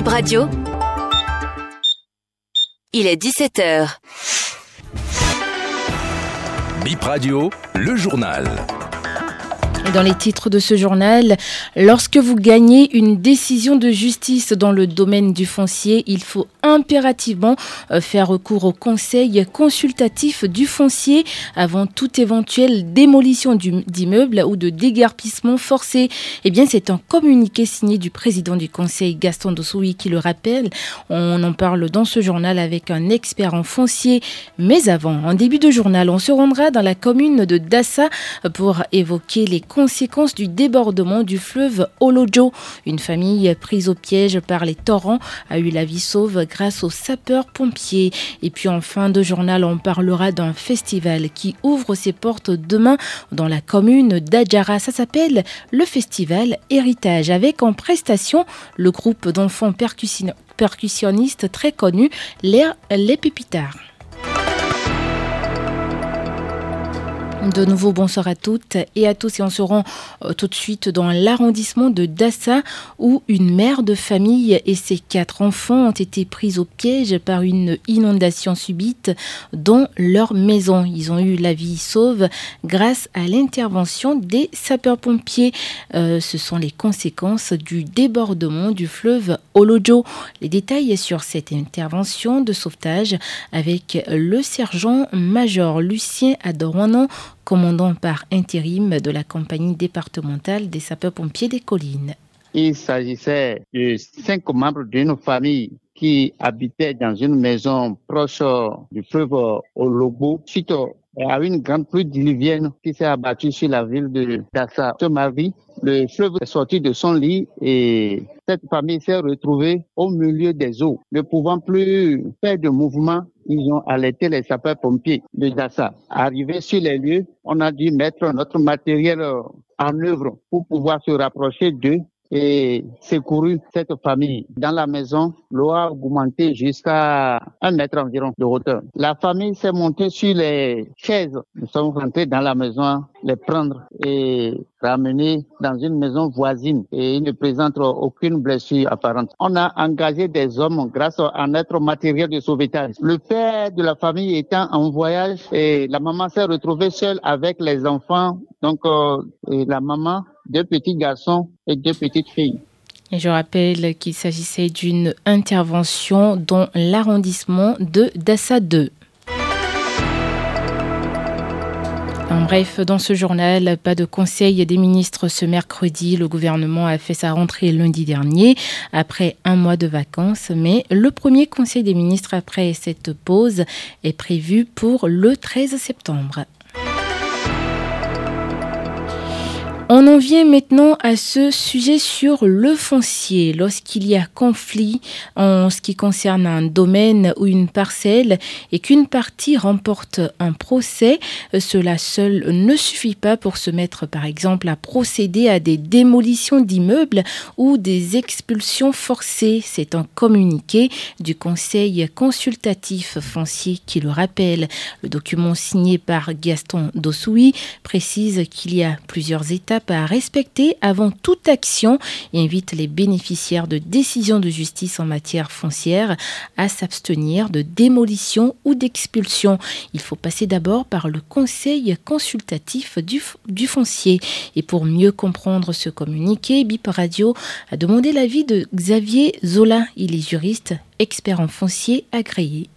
Bip Radio. Il est 17h. Bip Radio, le journal. Dans les titres de ce journal, lorsque vous gagnez une décision de justice dans le domaine du foncier, il faut impérativement euh, faire recours au conseil consultatif du foncier avant toute éventuelle démolition d'immeubles ou de dégarpissement forcé. Eh bien, c'est un communiqué signé du président du conseil Gaston Dossoui qui le rappelle. On en parle dans ce journal avec un expert en foncier. Mais avant, en début de journal, on se rendra dans la commune de Dassa pour évoquer les conséquences du débordement du fleuve Olojo. Une famille prise au piège par les torrents a eu la vie sauve grâce aux sapeurs-pompiers. Et puis en fin de journal, on parlera d'un festival qui ouvre ses portes demain dans la commune d'Adjara. Ça s'appelle le festival Héritage avec en prestation le groupe d'enfants percussionnistes très connu, les, les Pépitards. De nouveau, bonsoir à toutes et à tous. Et on se rend euh, tout de suite dans l'arrondissement de Dassa où une mère de famille et ses quatre enfants ont été pris au piège par une inondation subite dans leur maison. Ils ont eu la vie sauve grâce à l'intervention des sapeurs-pompiers. Euh, ce sont les conséquences du débordement du fleuve Olojo. Les détails sur cette intervention de sauvetage avec le sergent-major Lucien Adorwanan commandant par intérim de la compagnie départementale des sapeurs-pompiers des collines. Il s'agissait de cinq membres d'une famille qui habitaient dans une maison proche du fleuve Olobo suite à une grande pluie diluvienne qui s'est abattue sur la ville de Dassa. Ce mardi, le fleuve est sorti de son lit et cette famille s'est retrouvée au milieu des eaux. Ne pouvant plus faire de mouvement, ils ont alerté les sapeurs-pompiers de Dassa. Arrivé sur les lieux, on a dû mettre notre matériel en œuvre pour pouvoir se rapprocher d'eux et secouru cette famille. Dans la maison, l'eau a augmenté jusqu'à un mètre environ de hauteur. La famille s'est montée sur les chaises. Nous sommes rentrés dans la maison, les prendre et ramener dans une maison voisine et ils ne présentent aucune blessure apparente. On a engagé des hommes grâce à notre matériel de sauvetage. Le père de la famille étant en voyage et la maman s'est retrouvée seule avec les enfants. Donc, euh, la maman deux petits garçons et deux petites filles. Et je rappelle qu'il s'agissait d'une intervention dans l'arrondissement de Dassa 2. En bref, dans ce journal, pas de conseil des ministres ce mercredi. Le gouvernement a fait sa rentrée lundi dernier après un mois de vacances, mais le premier conseil des ministres après cette pause est prévu pour le 13 septembre. On en vient maintenant à ce sujet sur le foncier. Lorsqu'il y a conflit en ce qui concerne un domaine ou une parcelle et qu'une partie remporte un procès, cela seul ne suffit pas pour se mettre par exemple à procéder à des démolitions d'immeubles ou des expulsions forcées. C'est un communiqué du Conseil consultatif foncier qui le rappelle. Le document signé par Gaston Dossoui précise qu'il y a plusieurs étapes à respecter avant toute action et invite les bénéficiaires de décisions de justice en matière foncière à s'abstenir de démolition ou d'expulsion. Il faut passer d'abord par le conseil consultatif du, du foncier. Et pour mieux comprendre ce communiqué, BIP Radio a demandé l'avis de Xavier Zola. Il est juriste, expert en foncier agréé.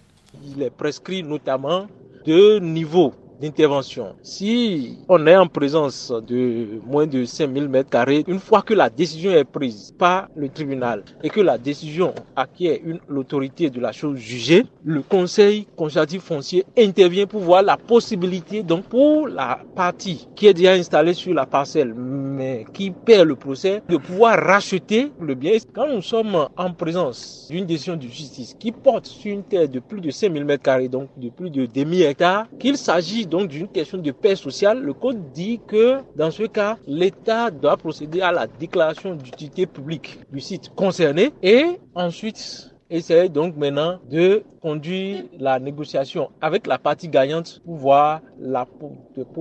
Il est prescrit notamment de niveau d'intervention. Si on est en présence de moins de 5000 mètres carrés, une fois que la décision est prise par le tribunal et que la décision acquiert une l'autorité de la chose jugée, le conseil consultatif foncier intervient pour voir la possibilité donc pour la partie qui est déjà installée sur la parcelle mais qui perd le procès de pouvoir racheter le bien. Quand nous sommes en présence d'une décision de justice qui porte sur une terre de plus de 5000 mètres carrés, donc de plus de demi hectares, qu'il s'agit donc d'une question de paix sociale, le code dit que dans ce cas, l'État doit procéder à la déclaration d'utilité publique du site concerné et ensuite essayer donc maintenant de conduire la négociation avec la partie gagnante pour voir la pour,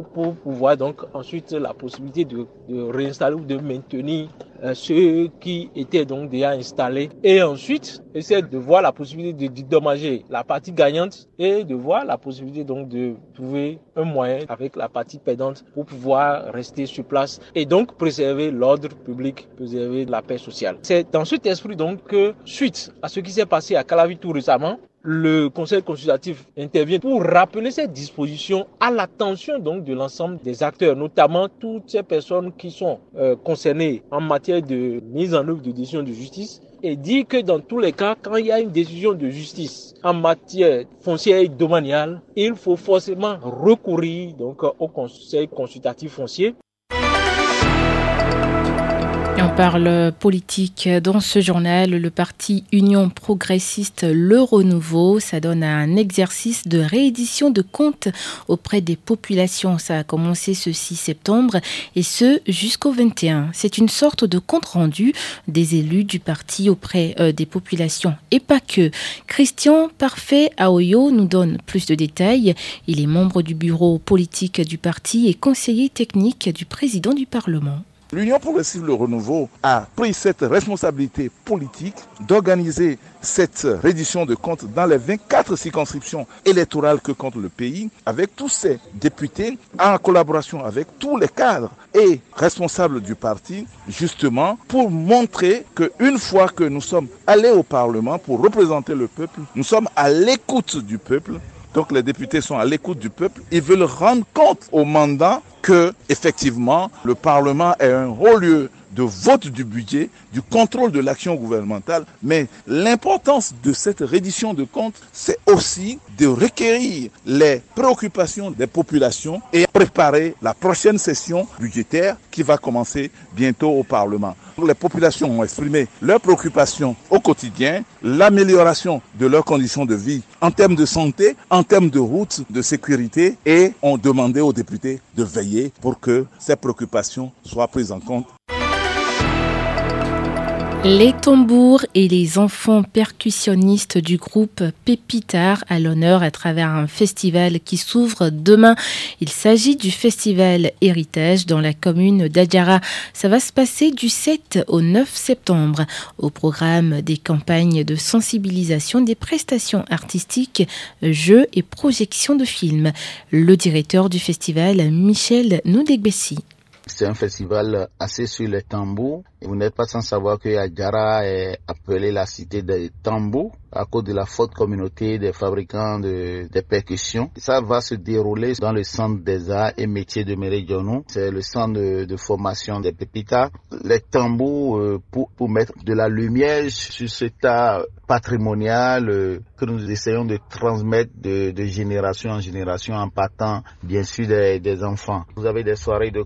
pour, pour donc ensuite la possibilité de, réinstaller ou de maintenir ceux qui étaient donc déjà installés et ensuite essayer de voir la possibilité de dédommager la partie gagnante et de voir la possibilité donc de trouver un moyen avec la partie perdante pour pouvoir rester sur place et donc préserver l'ordre public, préserver la paix sociale. C'est dans cet esprit donc que suite à ce qui s'est passé à Calavi tout récemment, le Conseil consultatif intervient pour rappeler ces dispositions à l'attention donc de l'ensemble des acteurs, notamment toutes ces personnes qui sont euh, concernées en matière de mise en œuvre de décisions de justice et dit que dans tous les cas, quand il y a une décision de justice en matière foncière et domaniale, il faut forcément recourir donc au Conseil consultatif foncier on parle politique dans ce journal. Le parti Union progressiste Le Renouveau, ça donne un exercice de réédition de comptes auprès des populations. Ça a commencé ce 6 septembre et ce jusqu'au 21. C'est une sorte de compte rendu des élus du parti auprès euh, des populations et pas que. Christian Parfait Aoyo nous donne plus de détails. Il est membre du bureau politique du parti et conseiller technique du président du Parlement. L'Union progressive Le Renouveau a pris cette responsabilité politique d'organiser cette reddition de comptes dans les 24 circonscriptions électorales que compte le pays, avec tous ses députés, en collaboration avec tous les cadres et responsables du parti, justement pour montrer qu'une fois que nous sommes allés au Parlement pour représenter le peuple, nous sommes à l'écoute du peuple donc les députés sont à l'écoute du peuple. Ils veulent rendre compte au mandat que, effectivement, le Parlement est un haut lieu de vote du budget, du contrôle de l'action gouvernementale, mais l'importance de cette reddition de comptes, c'est aussi de requérir les préoccupations des populations et préparer la prochaine session budgétaire qui va commencer bientôt au Parlement. Les populations ont exprimé leurs préoccupations au quotidien, l'amélioration de leurs conditions de vie en termes de santé, en termes de routes, de sécurité et ont demandé aux députés de veiller pour que ces préoccupations soient prises en compte. Les tambours et les enfants percussionnistes du groupe Pépitar à l'honneur à travers un festival qui s'ouvre demain. Il s'agit du festival Héritage dans la commune d'Adjara. Ça va se passer du 7 au 9 septembre. Au programme des campagnes de sensibilisation des prestations artistiques, jeux et projections de films. Le directeur du festival, Michel Noudegbessi. C'est un festival assez sur les tambours. Vous n'êtes pas sans savoir que Adjara est appelée la cité des tambours à cause de la forte communauté des fabricants de, percussions. Ça va se dérouler dans le centre des arts et métiers de Méridionou. C'est le centre de, formation des pépitas. Les tambours euh, pour, mettre de la lumière sur cet art patrimonial euh, que nous essayons de transmettre de, génération en génération en partant bien sûr des, des, enfants. Vous avez des soirées de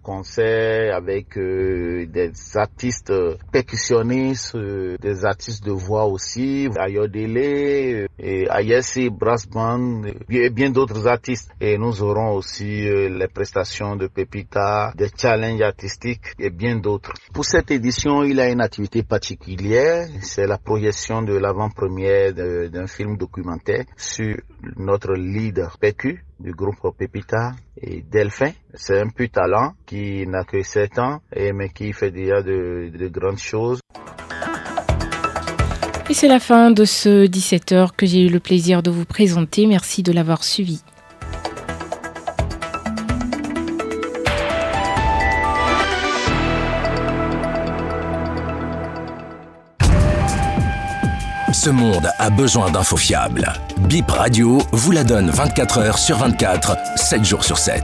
avec euh, des artistes percussionnistes, des artistes de voix aussi, Ayodele Ayesi Brass Band et bien d'autres artistes. Et nous aurons aussi euh, les prestations de Pepita, des challenges artistiques et bien d'autres. Pour cette édition, il a une activité particulière, c'est la projection de l'avant-première d'un film documentaire sur notre leader PQ du groupe Pepita et Delphin. C'est un peu talent qui n'a que 7 ans et mais qui fait déjà de, de grandes choses. Et c'est la fin de ce 17h que j'ai eu le plaisir de vous présenter. Merci de l'avoir suivi. Ce monde a besoin d'infos fiables. Bip Radio vous la donne 24 h sur 24, 7 jours sur 7.